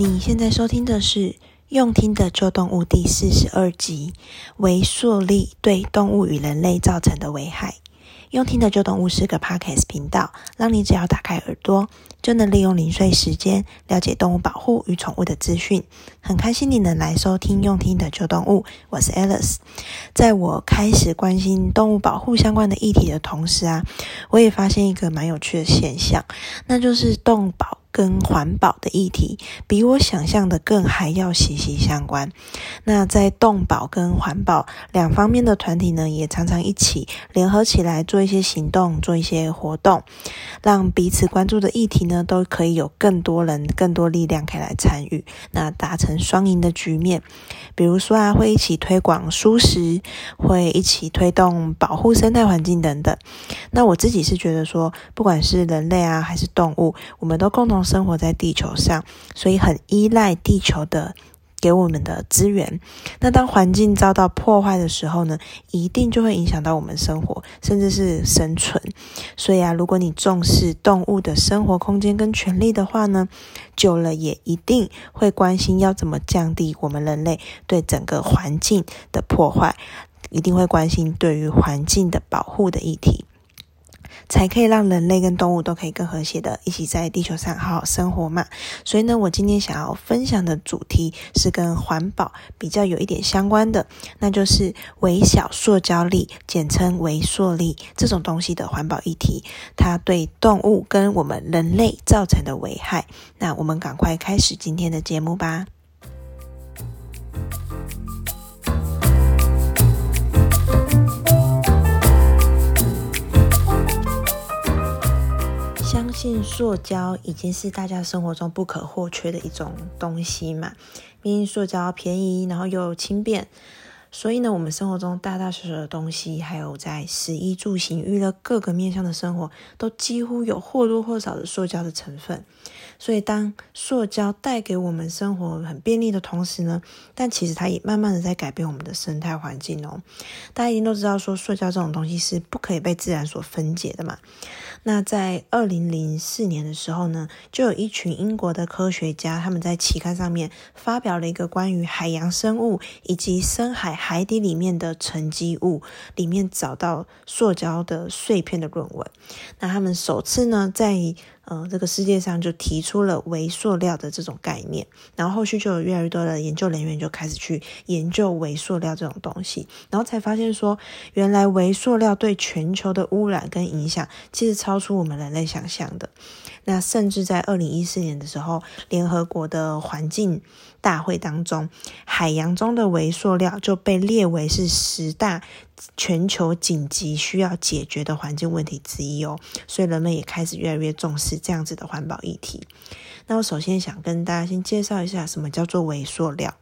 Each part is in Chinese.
你现在收听的是《用听的旧动物》第四十二集：为塑力对动物与人类造成的危害。用听的旧动物是个 Podcast 频道，让你只要打开耳朵，就能利用零碎时间了解动物保护与宠物的资讯。很开心你能来收听用听的旧动物，我是 Alice。在我开始关心动物保护相关的议题的同时啊，我也发现一个蛮有趣的现象，那就是动保。跟环保的议题比我想象的更还要息息相关。那在动保跟环保两方面的团体呢，也常常一起联合起来做一些行动，做一些活动，让彼此关注的议题呢，都可以有更多人、更多力量可以来参与，那达成双赢的局面。比如说啊，会一起推广蔬食，会一起推动保护生态环境等等。那我自己是觉得说，不管是人类啊，还是动物，我们都共同。生活在地球上，所以很依赖地球的给我们的资源。那当环境遭到破坏的时候呢，一定就会影响到我们生活，甚至是生存。所以啊，如果你重视动物的生活空间跟权利的话呢，久了也一定会关心要怎么降低我们人类对整个环境的破坏，一定会关心对于环境的保护的议题。才可以让人类跟动物都可以更和谐的一起在地球上好好生活嘛。所以呢，我今天想要分享的主题是跟环保比较有一点相关的，那就是微小塑胶粒，简称微塑粒这种东西的环保议题，它对动物跟我们人类造成的危害。那我们赶快开始今天的节目吧。塑胶已经是大家生活中不可或缺的一种东西嘛，毕竟塑胶便宜，然后又轻便，所以呢，我们生活中大大小小的东西，还有在食衣住行、娱乐各个面向的生活，都几乎有或多或少的塑胶的成分。所以，当塑胶带给我们生活很便利的同时呢，但其实它也慢慢的在改变我们的生态环境哦。大家一定都知道，说塑胶这种东西是不可以被自然所分解的嘛。那在二零零四年的时候呢，就有一群英国的科学家，他们在期刊上面发表了一个关于海洋生物以及深海海底里面的沉积物里面找到塑胶的碎片的论文。那他们首次呢，在呃，这个世界上就提出了微塑料的这种概念，然后后续就有越来越多的研究人员就开始去研究微塑料这种东西，然后才发现说，原来微塑料对全球的污染跟影响，其实超出我们人类想象的。那甚至在二零一四年的时候，联合国的环境大会当中，海洋中的微塑料就被列为是十大全球紧急需要解决的环境问题之一哦。所以人们也开始越来越重视这样子的环保议题。那我首先想跟大家先介绍一下，什么叫做微塑料。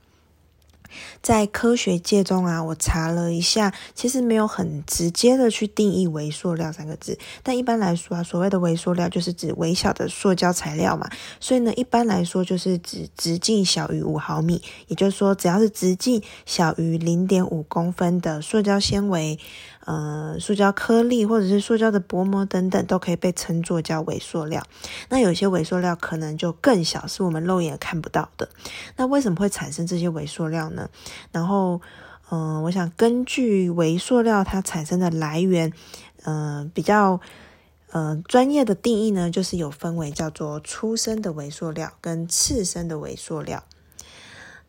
在科学界中啊，我查了一下，其实没有很直接的去定义“微塑料”三个字。但一般来说啊，所谓的微塑料就是指微小的塑胶材料嘛。所以呢，一般来说就是指直径小于五毫米，也就是说，只要是直径小于零点五公分的塑胶纤维。呃，塑胶颗粒或者是塑胶的薄膜等等，都可以被称作叫微塑料。那有些微塑料可能就更小，是我们肉眼看不到的。那为什么会产生这些微塑料呢？然后，嗯、我想根据微塑料它产生的来源，嗯、呃，比较呃专业的定义呢，就是有分为叫做初生的微塑料跟次生的微塑料。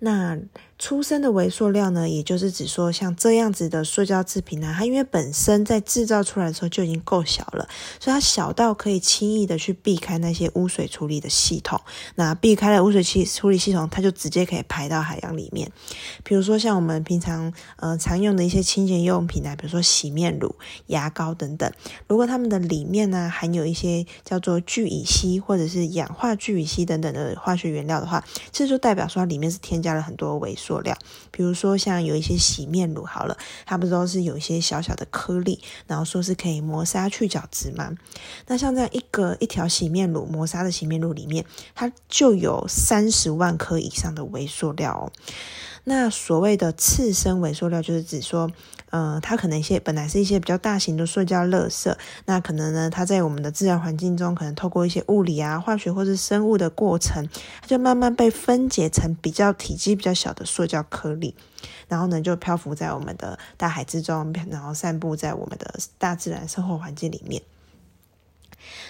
那出生的微塑料呢，也就是指说像这样子的塑胶制品呢，它因为本身在制造出来的时候就已经够小了，所以它小到可以轻易的去避开那些污水处理的系统。那避开了污水器处理系统，它就直接可以排到海洋里面。比如说像我们平常呃常用的一些清洁用品啊，比如说洗面乳、牙膏等等，如果它们的里面呢含有一些叫做聚乙烯或者是氧化聚乙烯等等的化学原料的话，这就代表说它里面是添加了很多微塑塑料，比如说像有一些洗面乳，好了，它不都是有一些小小的颗粒，然后说是可以磨砂去角质吗？那像这样一个一条洗面乳，磨砂的洗面乳里面，它就有三十万颗以上的微塑料哦。那所谓的次生微塑料，就是指说，呃，它可能一些本来是一些比较大型的塑胶垃圾，那可能呢，它在我们的自然环境中，可能透过一些物理啊、化学或是生物的过程，它就慢慢被分解成比较体积比较小的塑塑胶颗粒，然后呢，就漂浮在我们的大海之中，然后散布在我们的大自然生活环境里面。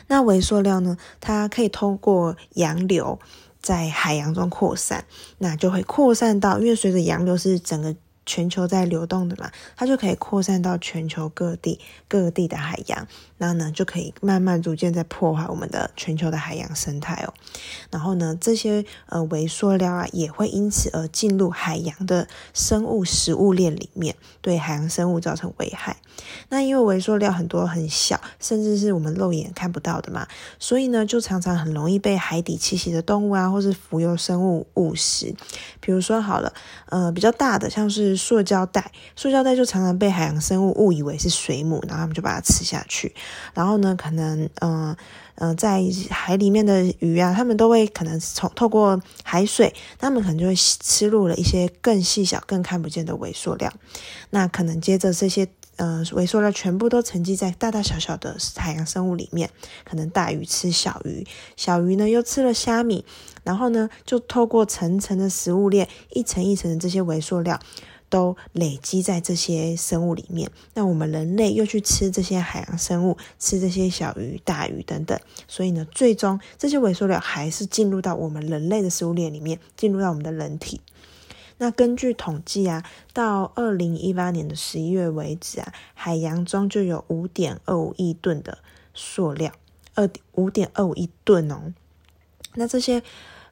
那微塑料呢，它可以通过洋流在海洋中扩散，那就会扩散到，因为随着洋流是整个。全球在流动的嘛，它就可以扩散到全球各地各地的海洋，那呢就可以慢慢逐渐在破坏我们的全球的海洋生态哦。然后呢，这些呃微塑料啊也会因此而进入海洋的生物食物链里面，对海洋生物造成危害。那因为微塑料很多很小，甚至是我们肉眼看不到的嘛，所以呢就常常很容易被海底栖息的动物啊，或是浮游生物误食。比如说好了，呃比较大的像是。塑胶袋，塑胶袋就常常被海洋生物误以为是水母，然后他们就把它吃下去。然后呢，可能嗯嗯、在海里面的鱼啊，他们都会可能从透过海水，他们可能就会吃入了一些更细小、更看不见的微塑料。那可能接着这些呃微塑料全部都沉积在大大小小的海洋生物里面，可能大鱼吃小鱼，小鱼呢又吃了虾米，然后呢就透过层层的食物链，一层一层的这些微塑料。都累积在这些生物里面，那我们人类又去吃这些海洋生物，吃这些小鱼、大鱼等等，所以呢，最终这些微塑料还是进入到我们人类的食物链里面，进入到我们的人体。那根据统计啊，到二零一八年的十一月为止啊，海洋中就有五点二五亿吨的塑料，二五点二五亿吨哦。那这些。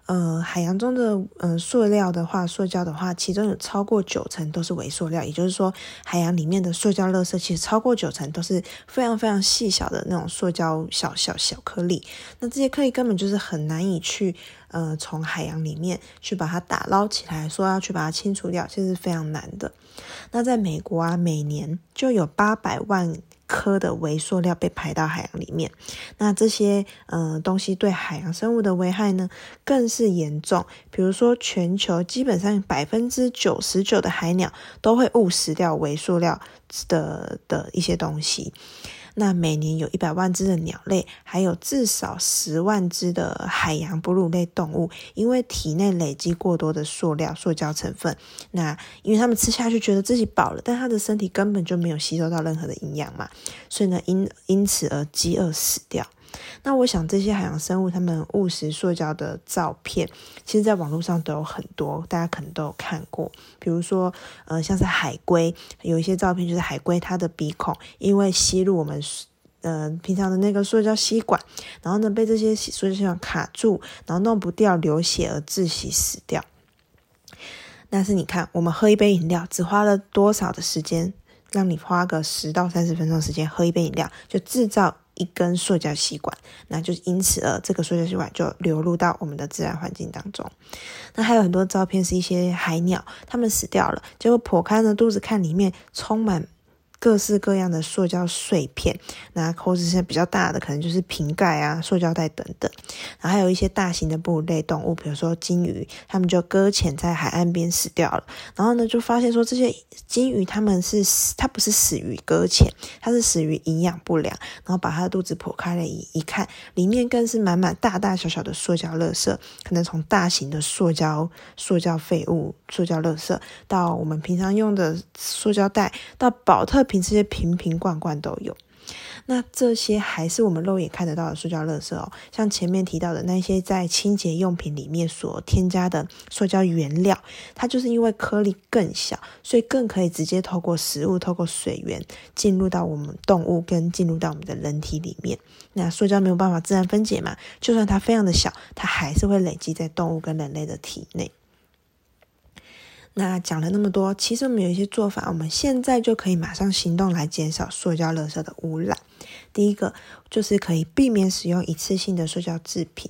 呃，海洋中的呃塑料的话，塑胶的话，其中有超过九成都是微塑料，也就是说，海洋里面的塑胶垃圾其实超过九成都是非常非常细小的那种塑胶小小小颗粒。那这些颗粒根本就是很难以去呃从海洋里面去把它打捞起来，说要去把它清除掉，其实是非常难的。那在美国啊，每年就有八百万。颗的微塑料被排到海洋里面，那这些呃东西对海洋生物的危害呢，更是严重。比如说，全球基本上百分之九十九的海鸟都会误食掉微塑料的的一些东西。那每年有一百万只的鸟类，还有至少十万只的海洋哺乳类动物，因为体内累积过多的塑料、塑胶成分，那因为他们吃下去觉得自己饱了，但他的身体根本就没有吸收到任何的营养嘛，所以呢，因因此而饥饿死掉。那我想这些海洋生物它们误食塑胶的照片，其实在网络上都有很多，大家可能都有看过。比如说，呃，像是海龟，有一些照片就是海龟它的鼻孔因为吸入我们呃平常的那个塑胶吸管，然后呢被这些塑胶吸管卡住，然后弄不掉流血而窒息死掉。但是你看，我们喝一杯饮料只花了多少的时间？让你花个十到三十分钟时间喝一杯饮料，就制造。一根塑胶吸管，那就因此而这个塑胶吸管就流入到我们的自然环境当中。那还有很多照片是一些海鸟，它们死掉了，结果剖开呢肚子看里面充满。各式各样的塑胶碎片，那或者是比较大的，可能就是瓶盖啊、塑胶袋等等。然后还有一些大型的哺乳类动物，比如说鲸鱼，它们就搁浅在海岸边死掉了。然后呢，就发现说这些鲸鱼它们是死，它不是死于搁浅，它是死于营养不良。然后把它的肚子剖开了一一看，里面更是满满大大小小的塑胶垃圾，可能从大型的塑胶、塑胶废物、塑胶垃圾，到我们平常用的塑胶袋，到宝特瓶这些瓶瓶罐罐都有，那这些还是我们肉眼看得到的塑胶垃圾哦。像前面提到的那些在清洁用品里面所添加的塑胶原料，它就是因为颗粒更小，所以更可以直接透过食物、透过水源进入到我们动物跟进入到我们的人体里面。那塑胶没有办法自然分解嘛，就算它非常的小，它还是会累积在动物跟人类的体内。那讲了那么多，其实我们有一些做法，我们现在就可以马上行动来减少塑胶垃圾的污染。第一个就是可以避免使用一次性的塑胶制品。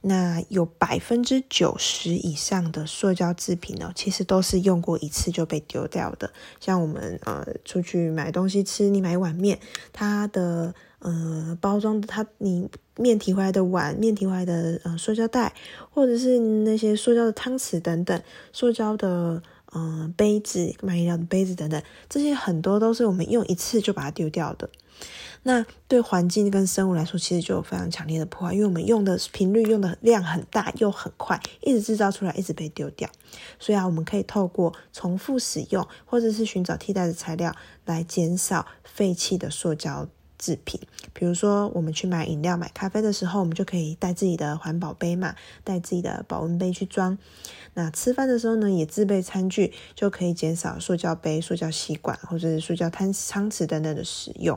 那有百分之九十以上的塑胶制品呢，其实都是用过一次就被丢掉的。像我们呃出去买东西吃，你买一碗面，它的。呃，包装的它，你面提回来的碗、面提回来的呃塑胶袋，或者是那些塑胶的汤匙等等，塑胶的嗯、呃，杯子、买饮料的杯子等等，这些很多都是我们用一次就把它丢掉的。那对环境跟生物来说，其实就有非常强烈的破坏，因为我们用的频率、用的量很大又很快，一直制造出来，一直被丢掉。所以啊，我们可以透过重复使用，或者是寻找替代的材料，来减少废弃的塑胶制品。比如说，我们去买饮料、买咖啡的时候，我们就可以带自己的环保杯嘛，带自己的保温杯去装。那吃饭的时候呢，也自备餐具，就可以减少塑胶杯、塑胶吸管或者是塑胶汤汤匙等等的使用。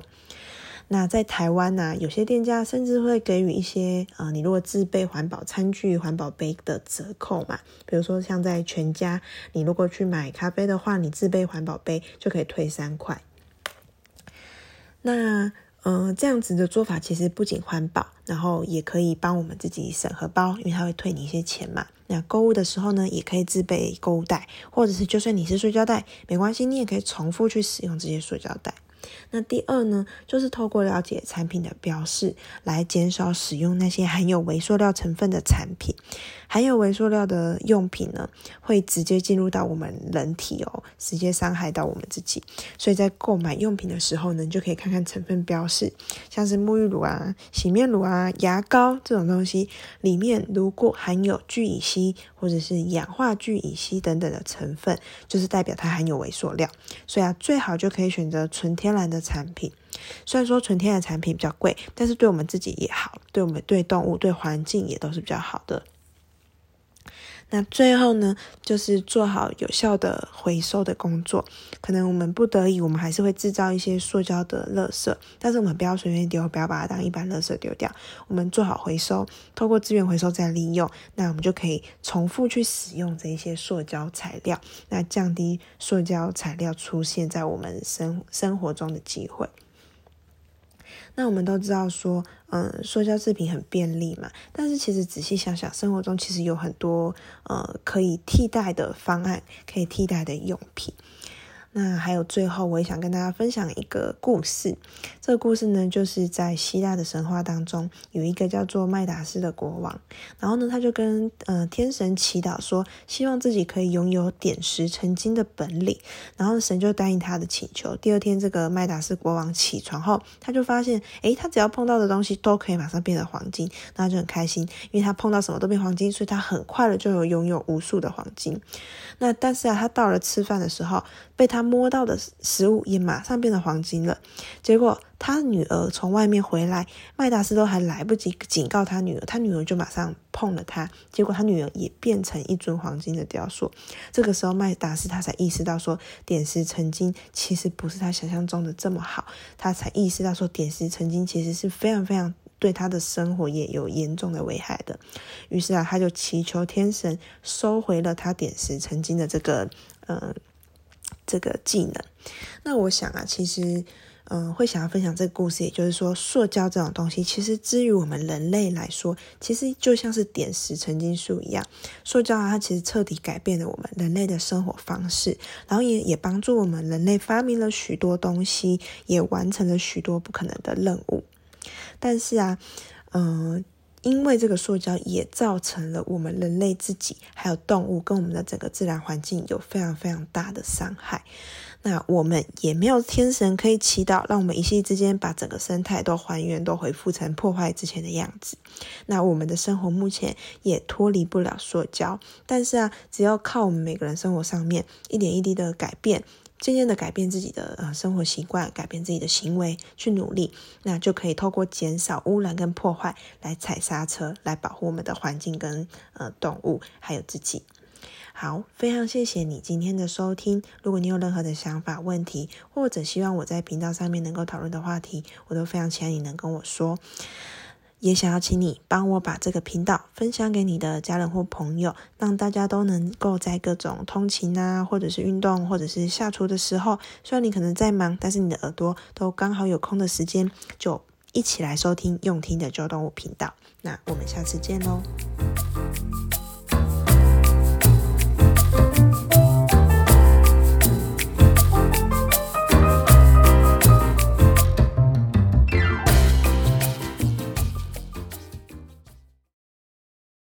那在台湾呢、有些店家甚至会给予一些呃，你如果自备环保餐具、环保杯的折扣嘛。比如说像在全家，你如果去买咖啡的话，你自备环保杯就可以退三块。那嗯、呃，这样子的做法其实不仅环保，然后也可以帮我们自己省荷包，因为它会退你一些钱嘛。那购物的时候呢，也可以自备购物袋，或者是就算你是塑胶袋，没关系，你也可以重复去使用这些塑胶袋。那第二呢，就是透过了解产品的标示，来减少使用那些含有微塑料成分的产品。含有微塑料的用品呢，会直接进入到我们人体哦，直接伤害到我们自己。所以在购买用品的时候呢，就可以看看成分标示，像是沐浴乳啊、洗面乳啊、牙膏这种东西，里面如果含有聚乙烯或者是氧化聚乙烯等等的成分，就是代表它含有微塑料。所以啊，最好就可以选择纯天然的产品。虽然说纯天然产品比较贵，但是对我们自己也好，对我们对动物、对环境也都是比较好的。那最后呢，就是做好有效的回收的工作。可能我们不得已，我们还是会制造一些塑胶的垃圾，但是我们不要随便丢，不要把它当一般垃圾丢掉。我们做好回收，透过资源回收再利用，那我们就可以重复去使用这一些塑胶材料，那降低塑胶材料出现在我们生生活中的机会。那我们都知道说，嗯，塑胶制品很便利嘛，但是其实仔细想想，生活中其实有很多呃可以替代的方案，可以替代的用品。那还有最后，我也想跟大家分享一个故事。这个故事呢，就是在希腊的神话当中，有一个叫做麦达斯的国王。然后呢，他就跟呃天神祈祷说，希望自己可以拥有点石成金的本领。然后神就答应他的请求。第二天，这个麦达斯国王起床后，他就发现，诶，他只要碰到的东西都可以马上变成黄金，那他就很开心，因为他碰到什么都变黄金，所以他很快的就有拥有无数的黄金。那但是啊，他到了吃饭的时候，被他摸到的食物也马上变成黄金了。结果他女儿从外面回来，麦达斯都还来不及警告他女儿，他女儿就马上碰了他，结果他女儿也变成一尊黄金的雕塑。这个时候麦达斯他才意识到说，点石成金其实不是他想象中的这么好，他才意识到说，点石成金其实是非常非常。对他的生活也有严重的危害的，于是啊，他就祈求天神收回了他点石成金的这个呃这个技能。那我想啊，其实嗯、会想要分享这个故事，也就是说，塑胶这种东西，其实至于我们人类来说，其实就像是点石成金术一样。塑胶啊，它其实彻底改变了我们人类的生活方式，然后也也帮助我们人类发明了许多东西，也完成了许多不可能的任务。但是啊，嗯、因为这个塑胶也造成了我们人类自己，还有动物跟我们的整个自然环境有非常非常大的伤害。那我们也没有天神可以祈祷，让我们一夕之间把整个生态都还原，都恢复成破坏之前的样子。那我们的生活目前也脱离不了塑胶。但是啊，只要靠我们每个人生活上面一点一滴的改变。渐渐的改变自己的呃生活习惯，改变自己的行为，去努力，那就可以透过减少污染跟破坏来踩刹车，来保护我们的环境跟呃动物，还有自己。好，非常谢谢你今天的收听。如果你有任何的想法、问题，或者希望我在频道上面能够讨论的话题，我都非常期待你能跟我说。也想要请你帮我把这个频道分享给你的家人或朋友，让大家都能够在各种通勤啊，或者是运动，或者是下厨的时候，虽然你可能在忙，但是你的耳朵都刚好有空的时间，就一起来收听用听的旧动物频道。那我们下次见喽。